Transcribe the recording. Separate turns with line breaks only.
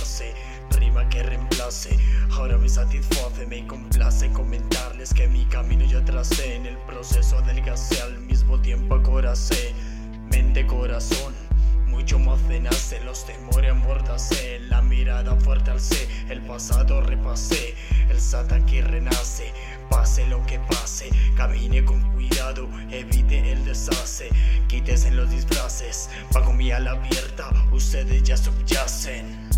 frase, rima que reemplace. Ahora me satisface, me complace comentarles que mi camino yo tracé. En el proceso adelgacé, al mismo tiempo acoracé. Mente, corazón, mucho más nace, los temores amordacé. La mirada fuerte alcé, el pasado repasé. El Satan que renace, pase lo que pase. Camine con cuidado, evite el deshace. Quítese los disfraces, ala abierta, ustedes ya subyacen.